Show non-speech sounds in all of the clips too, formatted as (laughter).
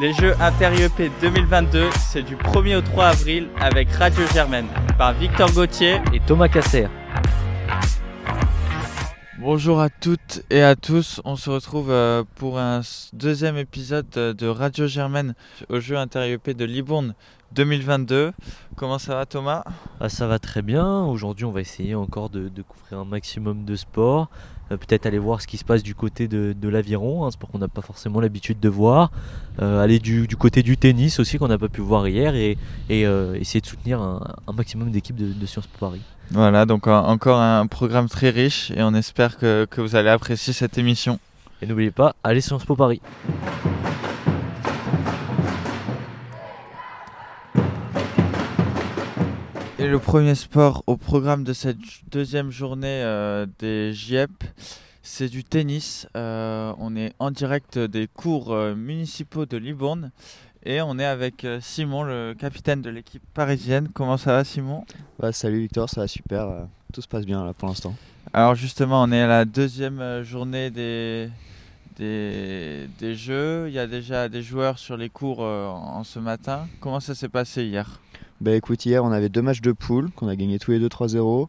Les Jeux Inter-IEP 2022, c'est du 1er au 3 avril avec Radio Germaine par Victor Gauthier et Thomas Casser. Bonjour à toutes et à tous, on se retrouve euh, pour un deuxième épisode de Radio Germaine aux Jeux Inter-IEP de Libourne 2022. Comment ça va Thomas? Ah, Ça va très bien, aujourd'hui on va essayer encore de, couvrir un maximum de sport, euh, peut-être aller voir ce qui se passe du côté de, l'aviron, un hein, sport qu'on n'a pas forcément l'habitude de voir, euh, aller du, côté du tennis aussi qu'on n'a pas pu voir hier et, essayer de soutenir un, maximum d'équipes de, Sciences Po Paris. Voilà, donc encore un programme très riche et on espère que, que vous allez apprécier cette émission. Et n'oubliez pas, allez Sciences Po Paris. Le premier sport au programme de cette deuxième journée euh, des JEP, c'est du tennis. Euh, on est en direct des cours euh, municipaux de Libourne et on est avec Simon, le capitaine de l'équipe parisienne. Comment ça va Simon? Bah, Salut Victor, ça va super. Tout se passe bien là pour l'instant. Alors justement, on est à la deuxième journée des, des, des, jeux. Il y a déjà des joueurs sur les cours en ce matin. Comment ça s'est passé hier? Bah écoute, hier on avait deux matchs de poule qu'on a gagné tous les deux 3-0.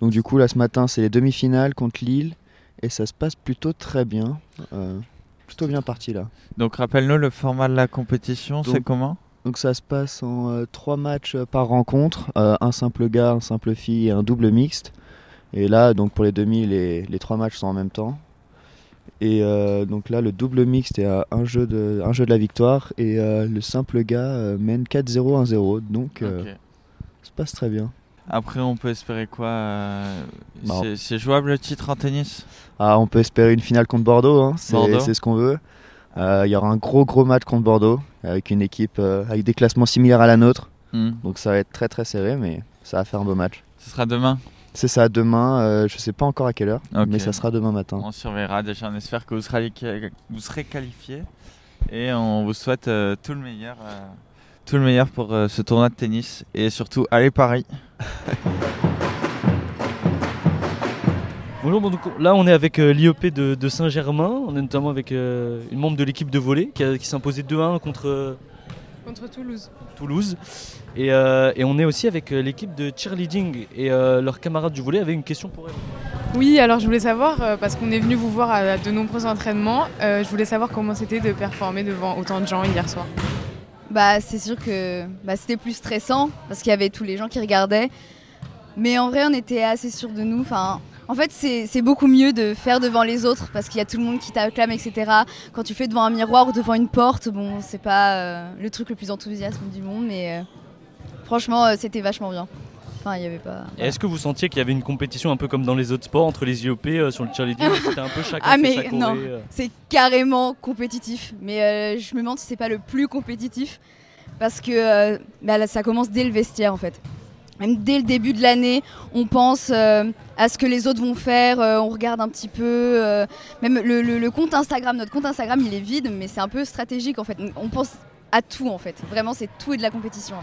Donc du coup là ce matin c'est les demi-finales contre Lille et ça se passe plutôt très bien. Euh, plutôt bien parti là. Donc rappelle-nous le format de la compétition, c'est comment? Donc ça se passe en euh, trois matchs par rencontre, euh, un simple gars, un simple fille et un double mixte. Et là donc pour les demi les, les trois matchs sont en même temps. Et euh, donc là, le double mixte est à un jeu de, un jeu de la victoire et euh, le simple gars euh, mène 4-0, 1-0. Donc ça se passe très bien. Après, on peut espérer quoi C'est jouable le titre en tennis? Ah, On peut espérer une finale contre Bordeaux, hein. c'est ce qu'on veut. Il y aura un gros gros match contre Bordeaux avec une équipe avec des classements similaires à la nôtre. Hmm. Donc ça va être très très serré, mais ça va faire un beau match. Ce sera demain? C'est ça, demain, euh, je sais pas encore à quelle heure, mais ça sera demain matin. On surveillera. Déjà, on espère que vous serez, vous serez qualifiés. Et on vous souhaite euh, tout le meilleur, euh, tout le meilleur pour ce tournoi de tennis. Et surtout allez Paris. (laughs) Bonjour, bon, là on est avec l'IOP de, Saint-Germain, on est notamment avec une membre de l'équipe de volley qui, qui s'est imposée 2-1 contre Contre Toulouse. Toulouse. Et, euh, et on est aussi avec euh, l'équipe de cheerleading et euh, leurs camarades du volet avaient une question pour elle. Oui, alors je voulais savoir, parce qu'on est venu vous voir à de nombreux entraînements, je voulais savoir comment c'était de performer devant autant de gens hier soir. Bah c'est sûr que bah, c'était plus stressant parce qu'il y avait tous les gens qui regardaient. Mais en vrai on était assez sûrs de nous. Enfin, en fait, c'est beaucoup mieux de faire devant les autres parce qu'il y a tout le monde qui t'acclame, etc. Quand tu fais devant un miroir ou devant une porte, bon, c'est pas euh, le truc le plus enthousiaste du monde, mais euh, franchement, euh, c'était vachement bien. Enfin, il y avait pas. Est-ce que vous sentiez qu'il y avait une compétition un peu comme dans les autres sports entre les IOP sur le cheerleading C'était un peu chacun (laughs) Ah, mais non, c'est carrément compétitif. Mais je me demande si c'est pas le plus compétitif parce que bah, ça commence dès le vestiaire en fait même dès le début de l'année, on pense euh, à ce que les autres vont faire, euh, on regarde un petit peu. Euh, même le, compte Instagram, notre compte Instagram, il est vide, mais c'est un peu stratégique en fait. On pense à tout en fait. Vraiment, c'est tout et de la compétition.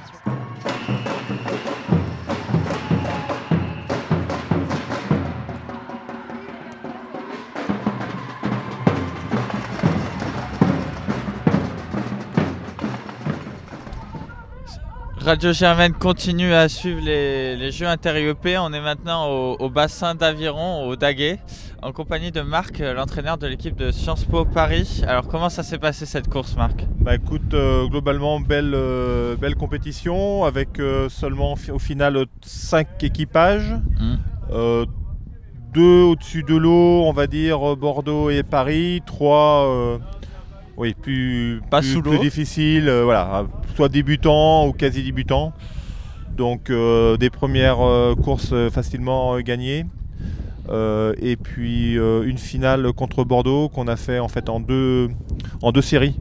Radio Germaine continue à suivre les, Jeux inter-IEP. On est maintenant au, bassin d'Aviron, au Daguet, en compagnie de Marc, l'entraîneur de l'équipe de Sciences Po Paris. Alors comment ça s'est passé cette course Marc? Bah écoute, euh, globalement belle, euh, belle compétition avec euh, seulement au final 5 équipages. Mmh. deux au-dessus de l'eau, on va dire Bordeaux et Paris. Trois oui, plus, pas plus, plus difficile, euh, voilà, soit débutant ou quasi débutant. Donc euh, des premières euh, courses facilement gagnées. et puis une finale contre Bordeaux qu'on a fait en fait en deux, en deux séries,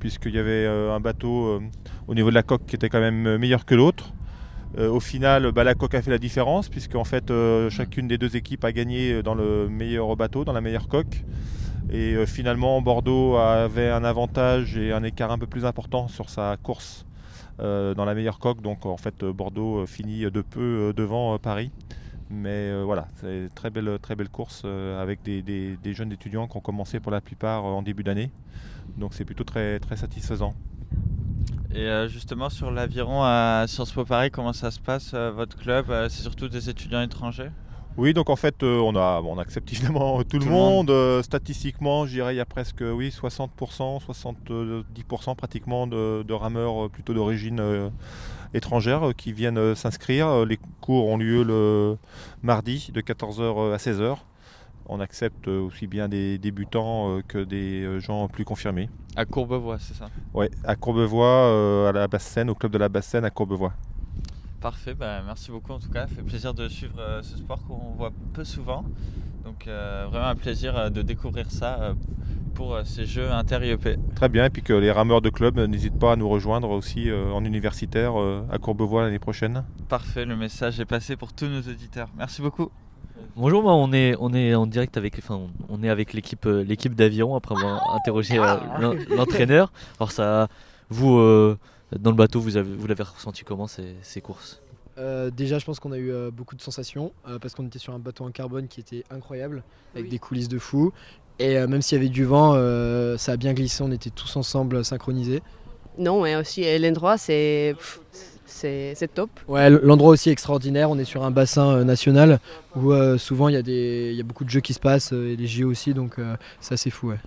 puisqu'il y avait un bateau au niveau de la coque qui était quand même meilleur que l'autre. au final, bah, la coque a fait la différence, puisque en fait, chacune des deux équipes a gagné dans le meilleur bateau, dans la meilleure coque. Et euh, finalement, Bordeaux avait un avantage et un écart un peu plus important sur sa course euh, dans la meilleure coque. Donc en fait, Bordeaux euh, finit de peu devant Paris. Mais voilà, c'est une très belle, très belle course avec des, jeunes étudiants qui ont commencé pour la plupart en début d'année. Donc c'est plutôt très, très satisfaisant. Et justement sur l'aviron à Sciences Po Paris, comment ça se passe votre club C'est surtout des étudiants étrangers? Oui, donc en fait, on, a, on accepte (laughs) évidemment tout, le monde. statistiquement, je dirais il y a presque oui, 60%, 70% pratiquement de, de rameurs plutôt d'origine étrangères qui viennent s'inscrire. Les cours ont lieu le mardi de 14h à 16h on accepte aussi bien des débutants euh, que des euh, gens plus confirmés. À Courbevoie, c'est ça? Oui, à Courbevoie, euh, à la Basse-Seine, au club de la Basse-Seine à Courbevoie. Parfait, bah, merci beaucoup en tout cas. Ça fait plaisir de suivre ce sport qu'on voit peu souvent. Donc vraiment un plaisir de découvrir ça pour ces jeux inter-IEP. Très bien, et puis que les rameurs de club n'hésitent pas à nous rejoindre aussi en universitaire à Courbevoie l'année prochaine. Parfait, le message est passé pour tous nos auditeurs. Merci beaucoup. Bonjour, on est, on est en direct avec, enfin, on est avec l'équipe, euh, l'équipe d'aviron après avoir interrogé euh, l'entraîneur. Alors ça, vous, euh, dans le bateau, vous avez, vous l'avez ressenti comment ces, ces courses? Déjà, je pense qu'on a eu beaucoup de sensations parce qu'on était sur un bateau en carbone qui était incroyable, avec des coulisses de fou. Et même s'il y avait du vent, ça a bien glissé, on était tous ensemble synchronisés. Non, et aussi l'endroit, c'est c'est top. Ouais, l'endroit aussi extraordinaire. On est sur un bassin euh, national où euh, souvent il y, a des, y a beaucoup de jeux qui se passent euh, et les JO aussi, donc c'est assez fou. Ouais.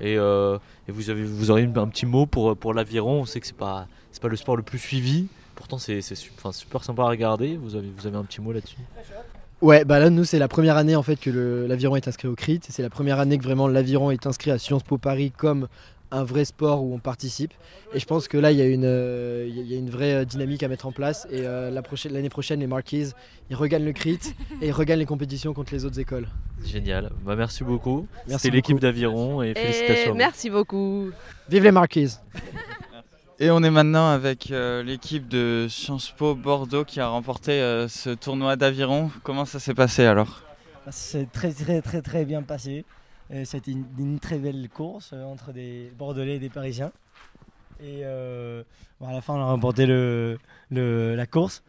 Et, et, vous, avez, vous aurez un petit mot pour, pour l'aviron? On sait que c'est pas, pas le sport le plus suivi. Pourtant, c'est super, super sympa à regarder. Vous avez, vous avez un petit mot là-dessus? Ouais, bah là, nous, c'est la première année en fait que l'aviron est inscrit au CRIT. C'est la première année que vraiment l'aviron est inscrit à Sciences Po Paris comme un vrai sport où on participe. Et je pense que là, il y a une, euh, il y a une vraie euh, dynamique à mettre en place. Et euh, l'année prochaine, prochaine, les Marquis, ils regagnent le crit et ils regagnent les compétitions contre les autres écoles. Génial. Bah, merci beaucoup. C'était l'équipe d'Aviron et, félicitations. Merci beaucoup. Vive les Marquis. Et on est maintenant avec l'équipe de Sciences Po Bordeaux qui a remporté ce tournoi d'aviron. Comment ça s'est passé alors? C'est très très très très bien passé. C'était une, très belle course euh, entre des Bordelais et des Parisiens. Et euh, à la fin, on a remporté le, la course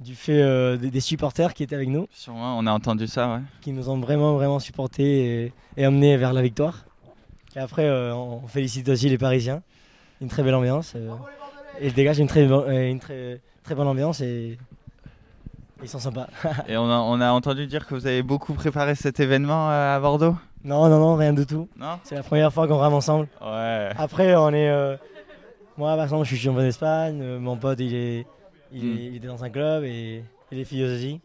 du fait euh, des, supporters qui étaient avec nous. Sûrement, on a entendu ça, ouais. Qui nous ont vraiment, vraiment supportés et, et amenés vers la victoire. Et après, on félicite aussi les Parisiens. Une très belle ambiance. et je dégage une très, une très, très bonne ambiance et ils sont sympas. (laughs) et on a, on a entendu dire que vous avez beaucoup préparé cet événement à Bordeaux? Non, non, non, rien du tout. Non? C'est la première fois qu'on rame ensemble. Ouais. Après, on est. Euh, moi, par exemple, je suis champion d'Espagne. Euh, mon pote, il est, il, est, hmm. il était dans un club et, les filles aussi.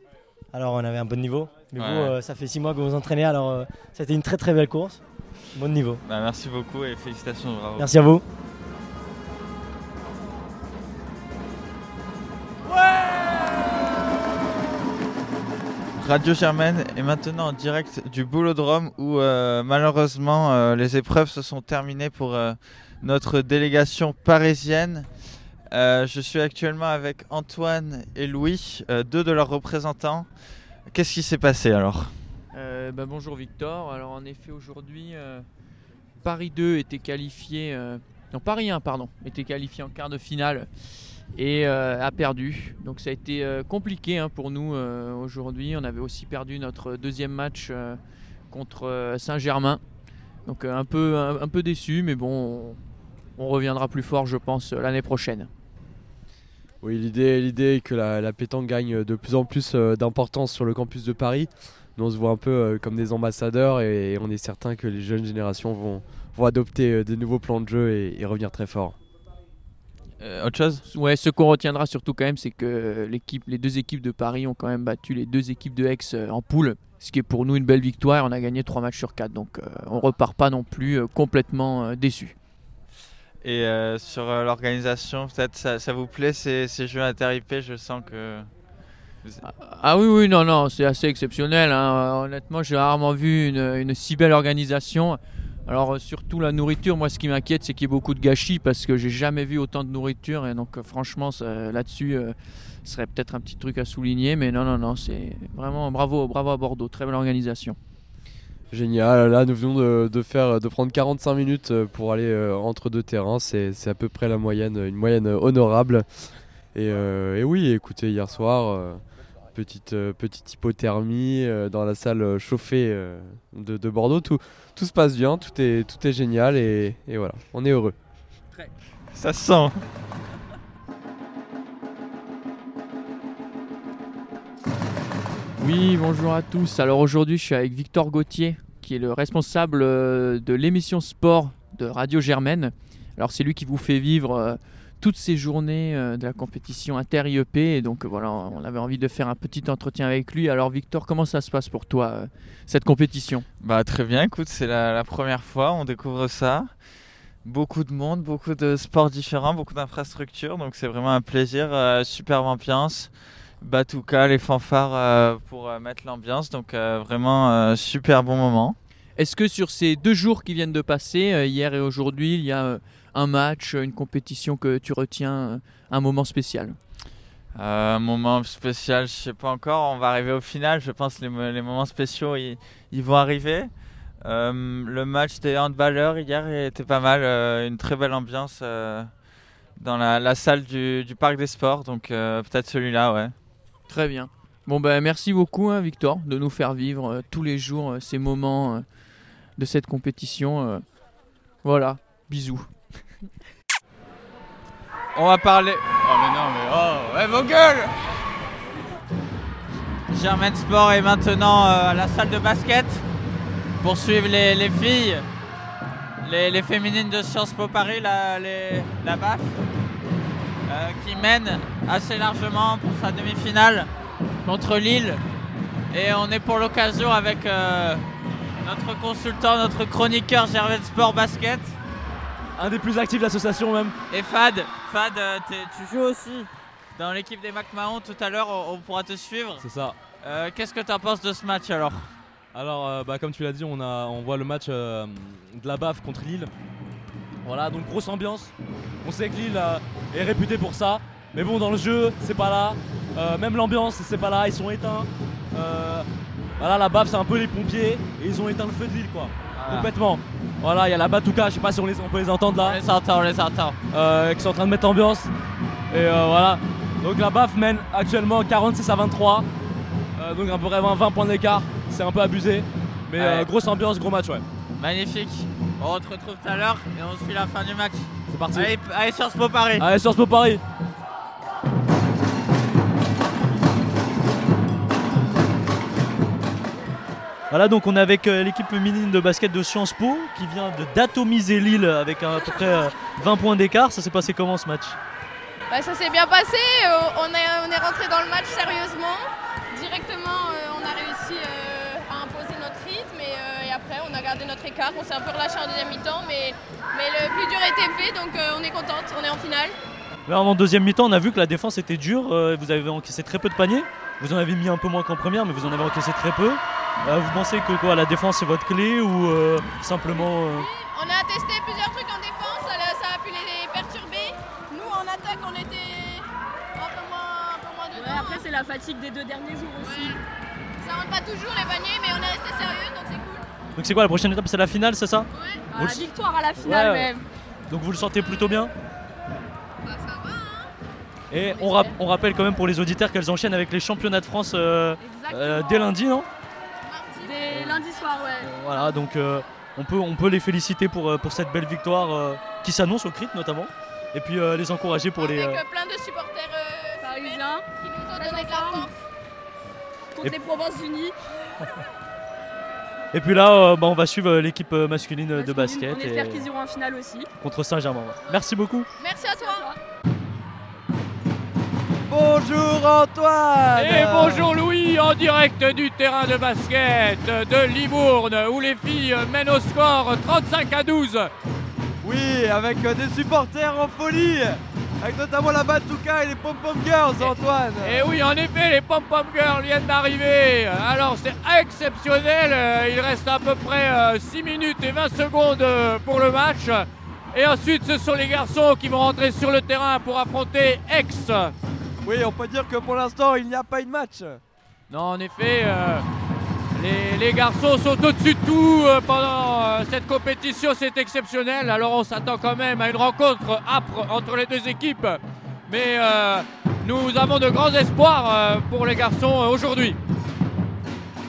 Alors, on avait un bon niveau. Mais vous, euh, ça fait six mois que vous vous entraînez. Alors, c'était une très très belle course. Bon niveau. Bah, merci beaucoup et félicitations. Bravo. Merci à vous. Radio Germaine est maintenant en direct du Boulodrome où euh, malheureusement euh, les épreuves se sont terminées pour euh, notre délégation parisienne. je suis actuellement avec Antoine et Louis, deux de leurs représentants. Qu'est-ce qui s'est passé alors? Bah, Bonjour Victor. Alors en effet aujourd'hui Paris 2 était qualifié, non Paris 1 pardon, était qualifié en quart de finale et euh, a perdu. Donc ça a été euh, compliqué hein, pour nous euh, aujourd'hui. On avait aussi perdu notre deuxième match contre Saint-Germain. Donc un peu, déçu, mais bon, on, reviendra plus fort, je pense, l'année prochaine. Oui, l'idée, est que la, pétanque gagne de plus en plus d'importance sur le campus de Paris. Nous, on se voit un peu comme des ambassadeurs et, on est certain que les jeunes générations vont, vont adopter des nouveaux plans de jeu et revenir très fort. Euh, autre chose? Ouais, ce qu'on retiendra surtout quand même, c'est que l'équipe, les deux équipes de Paris ont quand même battu les deux équipes de Aix euh, en poule, ce qui est pour nous une belle victoire. On a gagné 3 matchs sur 4, donc euh, on repart pas non plus complètement déçu. Et sur l'organisation, peut-être ça, vous plaît ces, ces jeux inter-IP Je sens que. Ah, ah, oui, oui, non, non, c'est assez exceptionnel. Hein. Honnêtement, j'ai rarement vu une, une, si belle organisation. Alors euh, surtout la nourriture, moi ce qui m'inquiète c'est qu'il y ait beaucoup de gâchis parce que j'ai jamais vu autant de nourriture et donc euh, franchement là-dessus euh, ce serait peut-être un petit truc à souligner mais non non non c'est vraiment bravo bravo à Bordeaux, très belle organisation. Génial, là nous venons de, faire de prendre 45 minutes pour aller entre deux terrains, c'est à peu près la moyenne, une moyenne honorable. Et, et oui, écoutez, hier soir petite, euh, petite hypothermie euh, dans la salle euh, chauffée euh, de, de Bordeaux. Tout, tout se passe bien, tout est, tout est génial et, et voilà, on est heureux. Ça se sent. Oui, bonjour à tous. Alors aujourd'hui, je suis avec Victor Gauthier, qui est le responsable de l'émission sport de Radio Germaine. Alors c'est lui qui vous fait vivre euh, toutes ces journées euh, de la compétition inter-IEP. Et donc voilà, on avait envie de faire un petit entretien avec lui. Alors Victor, comment ça se passe pour toi, euh, cette compétition? Bah très bien, écoute, c'est la, la première fois, on découvre ça. Beaucoup de monde, beaucoup de sports différents, beaucoup d'infrastructures, donc c'est vraiment un plaisir, euh, superbe ambiance. Batouka, les fanfares euh, pour euh, mettre l'ambiance, donc vraiment super bon moment. Est-ce que sur ces deux jours qui viennent de passer, hier et aujourd'hui, il y a un match, une compétition que tu retiens, euh, un moment spécial? Euh, un moment spécial, je sais pas encore, on va arriver au final, je pense que les, mo- les moments spéciaux ils, ils vont arriver. Euh, le match des handballeurs hier était pas mal, euh, une très belle ambiance dans la, la salle du, du parc des sports, donc peut-être celui-là, ouais. Très bien. Bon ben merci beaucoup hein, Victor de nous faire vivre tous les jours ces moments de cette compétition. Voilà, bisous. On va parler. Oh mais non mais oh, ouais vos gueules Germaine Sport est maintenant euh, à la salle de basket pour suivre les, les filles, les, féminines de Sciences Po Paris, la BAF, euh, qui mène assez largement pour sa demi-finale contre Lille. Et on est pour l'occasion avec euh, notre consultant, notre chroniqueur Germaine Sport Basket. Un des plus actifs de l'association même. Et Fad, Fad, euh, tu joues aussi dans l'équipe des McMahon tout à l'heure, on, on pourra te suivre. C'est ça. Euh, Qu'est-ce que tu en penses de ce match alors? Alors, euh, bah, comme tu l'as dit, on, a, on voit le match euh, de la BAF contre Lille. Voilà, donc grosse ambiance. On sait que Lille est réputé pour ça. Mais bon, dans le jeu, c'est pas là. Même l'ambiance, c'est pas là. Ils sont éteints. Voilà, la BAF, c'est un peu les pompiers. Et ils ont éteint le feu de Lille, quoi. Voilà. Complètement. Voilà, il y a la Batouka, je sais pas si on, les, on peut les entendre là. On les entend, on les entend. Euh, qui sont en train de mettre ambiance. Et euh, voilà. Donc la BAF mène actuellement 46 à 23. Euh, donc à peu près 20, 20 points d'écart. C'est un peu abusé. Mais Ouais. euh, grosse ambiance, gros match, ouais. Magnifique. On te retrouve tout à l'heure et on suit la fin du match. C'est parti. Allez, allez Sciences Po Paris. Allez, Sciences Po Paris. Voilà, donc on est avec euh, l'équipe féminine de basket de Sciences Po qui vient de d'atomiser Lille avec à peu près euh, 20 points d'écart. Ça s'est passé comment ce match? Bah, ça s'est bien passé, euh, on est, on est rentré dans le match sérieusement. Directement, euh, on a réussi euh, à imposer notre rythme et, euh, et après on a gardé notre écart. On s'est un peu relâché en deuxième mi-temps, mais, mais le plus dur a été fait, donc euh, on est contente, on est en finale. Là, en deuxième mi-temps, on a vu que la défense était dure. euh, vous avez encaissé très peu de paniers. Vous en avez mis un peu moins qu'en première, mais vous en avez encaissé très peu. Euh, vous pensez que quoi, la défense c'est votre clé ou euh, simplement euh, On a testé plusieurs trucs en défense, ça, ça a pu les perturber. Nous en attaque, on était un peu moins, un peu moins dedans. après, c'est la fatigue des deux derniers jours aussi. Ça rentre pas toujours les paniers, mais on est resté sérieux, donc c'est cool. Donc c'est quoi la prochaine étape C'est la finale, c'est ça? Ah, Vous la victoire à la finale Ouais, ouais. même. Donc vous le sentez plutôt bien? Bah, Et on, rap- on rappelle quand même pour les auditeurs qu'elles enchaînent avec les championnats de France euh, euh, dès lundi, non? Lundi soir, ouais. Voilà, donc euh, on, peut, on peut les féliciter pour, euh, pour cette belle victoire euh, qui s'annonce au CRIT notamment. Et puis euh, les encourager pour les. Avec euh, euh, plein de supporters euh, Parisiens qui nous ont donné de la force. Contre Et- les Provinces-Unies. (laughs) Et puis là, euh, bah, on va suivre euh, l'équipe euh, masculine euh, de On basket et, espère qu'ils iront en finale aussi. contre Saint-Germain. Merci beaucoup. Merci à toi. Bonjour Antoine Et bonjour Louis, en direct du terrain de basket de Libourne, où les filles mènent au score 35 à 12. Oui, avec euh, des supporters en folie Avec notamment la Batouka et les Pom Pom Girls, Antoine Et oui, en effet, les Pom Pom Girls viennent d'arriver. Alors c'est exceptionnel, euh, il reste à peu près euh, 6 minutes et 20 secondes euh, pour le match. Et ensuite, ce sont les garçons qui vont rentrer sur le terrain pour affronter Aix. Oui, on peut dire que pour l'instant, il n'y a pas eu de match Non, en effet, euh, les, les garçons sont au-dessus de tout euh, pendant euh, cette compétition, c'est exceptionnel. Alors on s'attend quand même à une rencontre âpre entre les deux équipes. Mais euh, nous avons de grands espoirs euh, pour les garçons euh, aujourd'hui.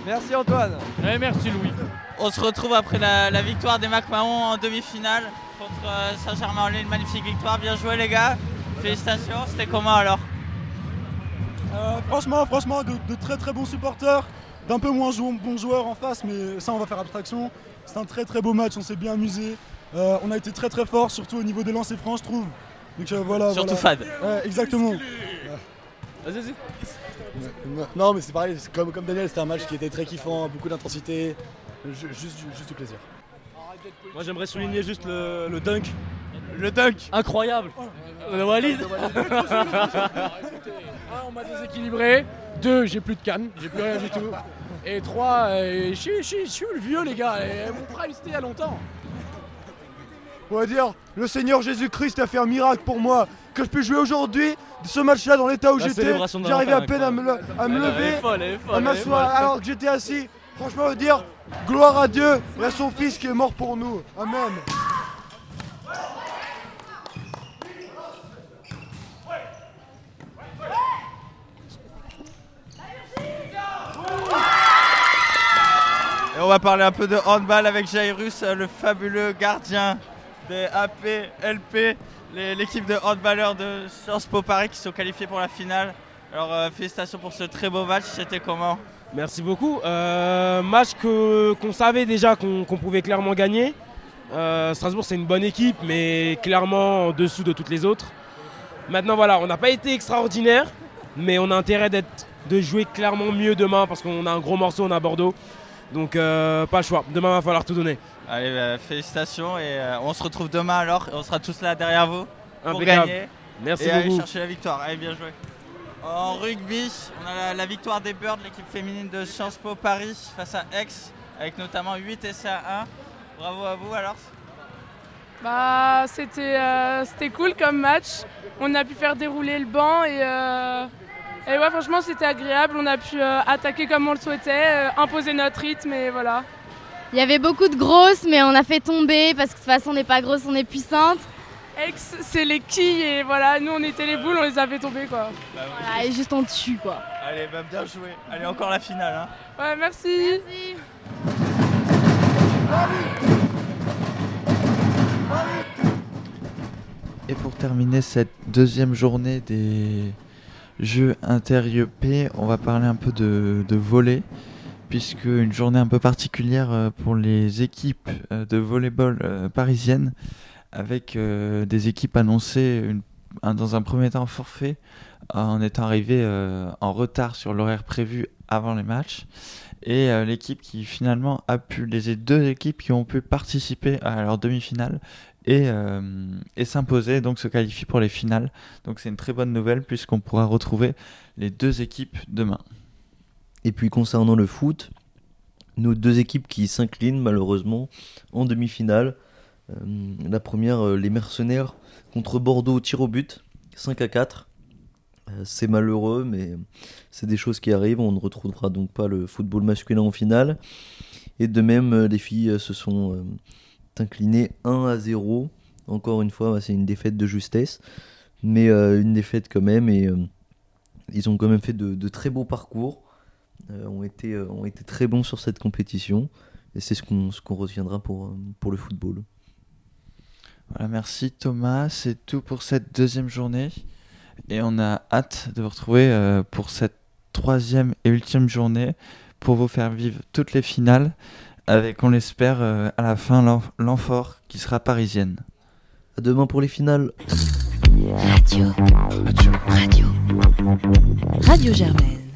Merci Antoine. Et merci Louis. On se retrouve après la, la victoire des MacMahon en demi-finale contre euh, Saint-Germain-en-Laye. Une magnifique victoire. Bien joué les gars. Félicitations. C'était comment alors? Euh, franchement, franchement, de, de très très bons supporters, d'un peu moins jou- bons joueurs en face, mais ça on va faire abstraction. C'est un très très beau match, on s'est bien amusé. Euh, on a été très très fort, surtout au niveau des lancers francs, je trouve. Donc euh, voilà. Surtout voilà. Fad. Ouais, exactement. Vas-y, vas-y. Non, mais c'est pareil, comme, comme Daniel, c'était un match qui était très kiffant, beaucoup d'intensité, ju- juste, juste du plaisir. Moi j'aimerais souligner juste le, le dunk. Le dunk Incroyable Le Walid Un, (laughs) on m'a déséquilibré. Deux, j'ai plus de canne, j'ai plus rien du tout. Et trois, euh, je suis- je suis je suis le vieux, les gars. Et mon prime, c'était il y a longtemps. On va dire, le Seigneur Jésus-Christ a fait un miracle pour moi, que je puisse jouer aujourd'hui, ce match-là dans l'état où La j'étais. célébration de J'arrivais à Valentin, peine à me, le- à me lever, folle, elle est folle, à elle est m'asseoir folle. alors que j'étais assis. Franchement, on va dire, gloire à Dieu et à son Fils qui est mort pour nous. Amen. On va parler un peu de handball avec Jairus, euh, le fabuleux gardien des AP, LP, l'équipe de handballeurs de Sciences Po Paris qui sont qualifiés pour la finale. Alors euh, félicitations pour ce très beau match, c'était comment Merci beaucoup. Euh, match qu'on savait déjà qu'on pouvait clairement gagner. Strasbourg, c'est une bonne équipe, mais clairement en dessous de toutes les autres. Maintenant, voilà, on n'a pas été extraordinaire, mais on a intérêt de jouer clairement mieux demain parce qu'on a un gros morceau, on a Bordeaux. Donc, euh, pas le choix. Demain, va falloir tout donner. Allez, bah, félicitations et euh, on se retrouve demain alors et on sera tous là derrière vous pour Impeccable. gagner. Merci et aller chercher la victoire. Allez, bien joué. En rugby, on a la, la victoire des Birds, l'équipe féminine de Sciences Po Paris face à Aix, avec notamment 8 essais à 1. Bravo à vous alors. Bah, c'était euh, c'était cool comme match. On a pu faire dérouler le banc et, euh, et ouais, franchement, c'était agréable. On a pu euh, attaquer comme on le souhaitait, euh, imposer notre rythme et voilà. Il y avait beaucoup de grosses, mais on a fait tomber parce que de toute façon, on n'est pas grosse, on est puissante. Ex, c'est les quilles et voilà, nous on était les boules, on les a fait tomber quoi. Voilà, et juste on tue quoi. Allez, bah, bien joué. Allez, encore la finale. Hein. Ouais, merci. Et pour terminer cette deuxième journée des Jeux inter-IEP, on va parler un peu de, de volley, puisque une journée un peu particulière euh, pour les équipes euh, de volleyball euh, parisiennes, avec des équipes annoncées dans un premier temps forfait, en étant arrivées en retard sur l'horaire prévu avant les matchs. Et euh, l'équipe qui finalement a pu, les deux équipes qui ont pu participer à leur demi-finale et, euh, et s'imposer, donc se qualifier pour les finales. Donc c'est une très bonne nouvelle puisqu'on pourra retrouver les deux équipes demain. Et puis concernant le foot, nos deux équipes qui s'inclinent malheureusement en demi-finale. Euh, la première, les mercenaires contre Bordeaux au tir au but, 5 à 4. Euh, c'est malheureux, mais c'est des choses qui arrivent. On ne retrouvera donc pas le football masculin en finale. Et de même, euh, les filles euh, se sont inclinées 1 à 0. Encore une fois, c'est une défaite de justesse, mais une défaite quand même. Et ils ont quand même fait de, très beaux parcours, ont, été, ont été très bons sur cette compétition. Et c'est ce qu'on ce retiendra pour, pour le football. Voilà, merci Thomas. C'est tout pour cette deuxième journée. Et on a hâte de vous retrouver euh, pour cette troisième et ultime journée pour vous faire vivre toutes les finales avec, on l'espère, euh, à la fin l'enfort qui sera parisienne. À demain pour les finales. Radio. Radio. Radio Germaine.